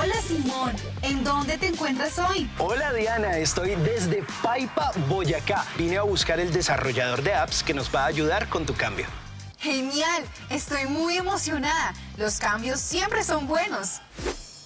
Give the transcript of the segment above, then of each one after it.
Hola Simón, ¿en dónde te encuentras hoy? Hola Diana, estoy desde Paipa, Boyacá. Vine a buscar el desarrollador de apps que nos va a ayudar con tu cambio. Genial, estoy muy emocionada. Los cambios siempre son buenos.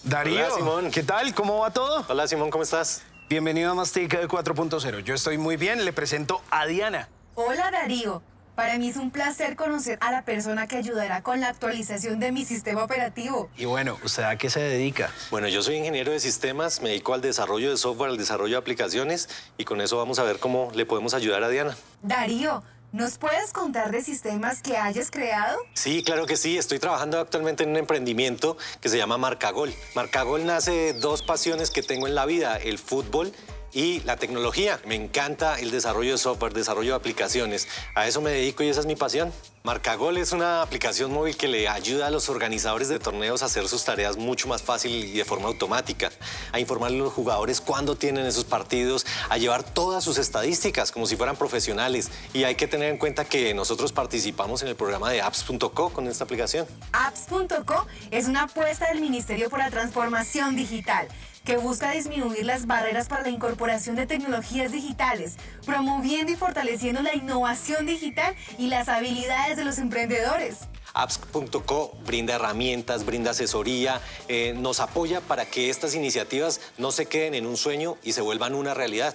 Darío, Hola, Simón. ¿qué tal? ¿Cómo va todo? Hola Simón, ¿cómo estás? Bienvenido a Mastic 4.0. Yo estoy muy bien, le presento a Diana. Hola Darío, para mí es un placer conocer a la persona que ayudará con la actualización de mi sistema operativo. Y bueno, ¿usted a qué se dedica? Bueno, yo soy ingeniero de sistemas, me dedico al desarrollo de software, al desarrollo de aplicaciones y con eso vamos a ver cómo le podemos ayudar a Diana. Darío, ¿nos puedes contar de sistemas que hayas creado? Sí, claro que sí. Estoy trabajando actualmente en un emprendimiento que se llama Marcagol. Marcagol nace de dos pasiones que tengo en la vida, el fútbol y la tecnología. Me encanta el desarrollo de software, desarrollo de aplicaciones. A eso me dedico y esa es mi pasión. Marcagol es una aplicación móvil que le ayuda a los organizadores de torneos a hacer sus tareas mucho más fácil y de forma automática, a informarle a los jugadores cuándo tienen esos partidos, a llevar todas sus estadísticas como si fueran profesionales. Y hay que tener en cuenta que nosotros participamos en el programa de apps.co con esta aplicación. Apps.co es una apuesta del Ministerio por la Transformación Digital que busca disminuir las barreras para la incorporación de tecnologías digitales, promoviendo y fortaleciendo la innovación digital y las habilidades de los emprendedores. Apps.co brinda herramientas, brinda asesoría, eh, nos apoya para que estas iniciativas no se queden en un sueño y se vuelvan una realidad.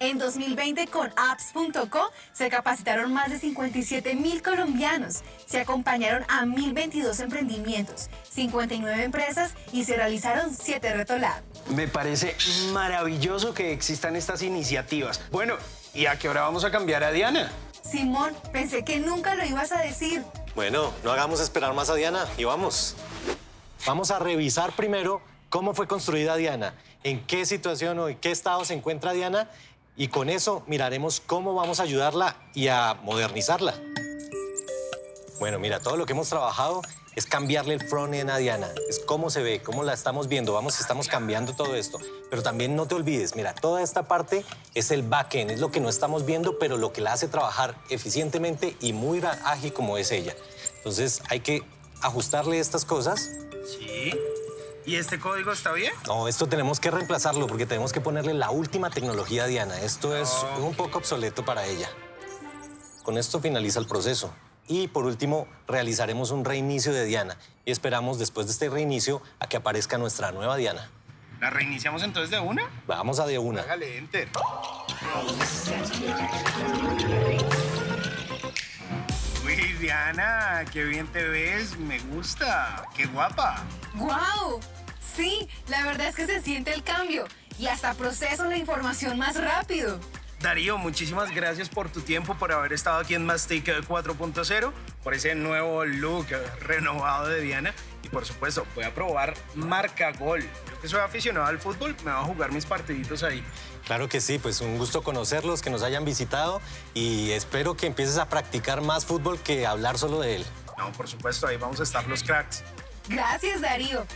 En 2020 con apps.co se capacitaron más de 57 mil colombianos, se acompañaron a 1.022 emprendimientos, 59 empresas y se realizaron 7 retolados. Me parece maravilloso que existan estas iniciativas. Bueno, ¿y a qué hora vamos a cambiar a Diana? Simón, pensé que nunca lo ibas a decir. Bueno, no hagamos esperar más a Diana y vamos. Vamos a revisar primero cómo fue construida Diana, en qué situación o en qué estado se encuentra Diana y con eso miraremos cómo vamos a ayudarla y a modernizarla. Bueno, mira, todo lo que hemos trabajado es cambiarle el front-end a Diana. Es cómo se ve, cómo la estamos viendo. Vamos, estamos cambiando todo esto. Pero también no te olvides, mira, toda esta parte es el back-end, es lo que no estamos viendo, pero lo que la hace trabajar eficientemente y muy ágil como es ella. Entonces hay que ajustarle estas cosas. Sí. ¿Y este código está bien? No, esto tenemos que reemplazarlo porque tenemos que ponerle la última tecnología a Diana. Esto es un poco obsoleto para ella. Con esto finaliza el proceso. Y por último, realizaremos un reinicio de Diana y esperamos después de este reinicio a que aparezca nuestra nueva Diana. ¿La reiniciamos entonces de una? Vamos a de una. Hágale enter. Uy, Diana, qué bien te ves, me gusta, qué guapa. ¡Guau! Sí, la verdad es que se siente el cambio y hasta proceso la información más rápido. Darío, muchísimas gracias por tu tiempo, por haber estado aquí en Mastic 4.0, por ese nuevo look renovado de Diana y por supuesto voy a probar Marca Gol. Yo que soy aficionado al fútbol, me voy a jugar mis partiditos ahí. Claro que sí, pues un gusto conocerlos, que nos hayan visitado y espero que empieces a practicar más fútbol que hablar solo de él. No, por supuesto, ahí vamos a estar los cracks. Gracias, Darío.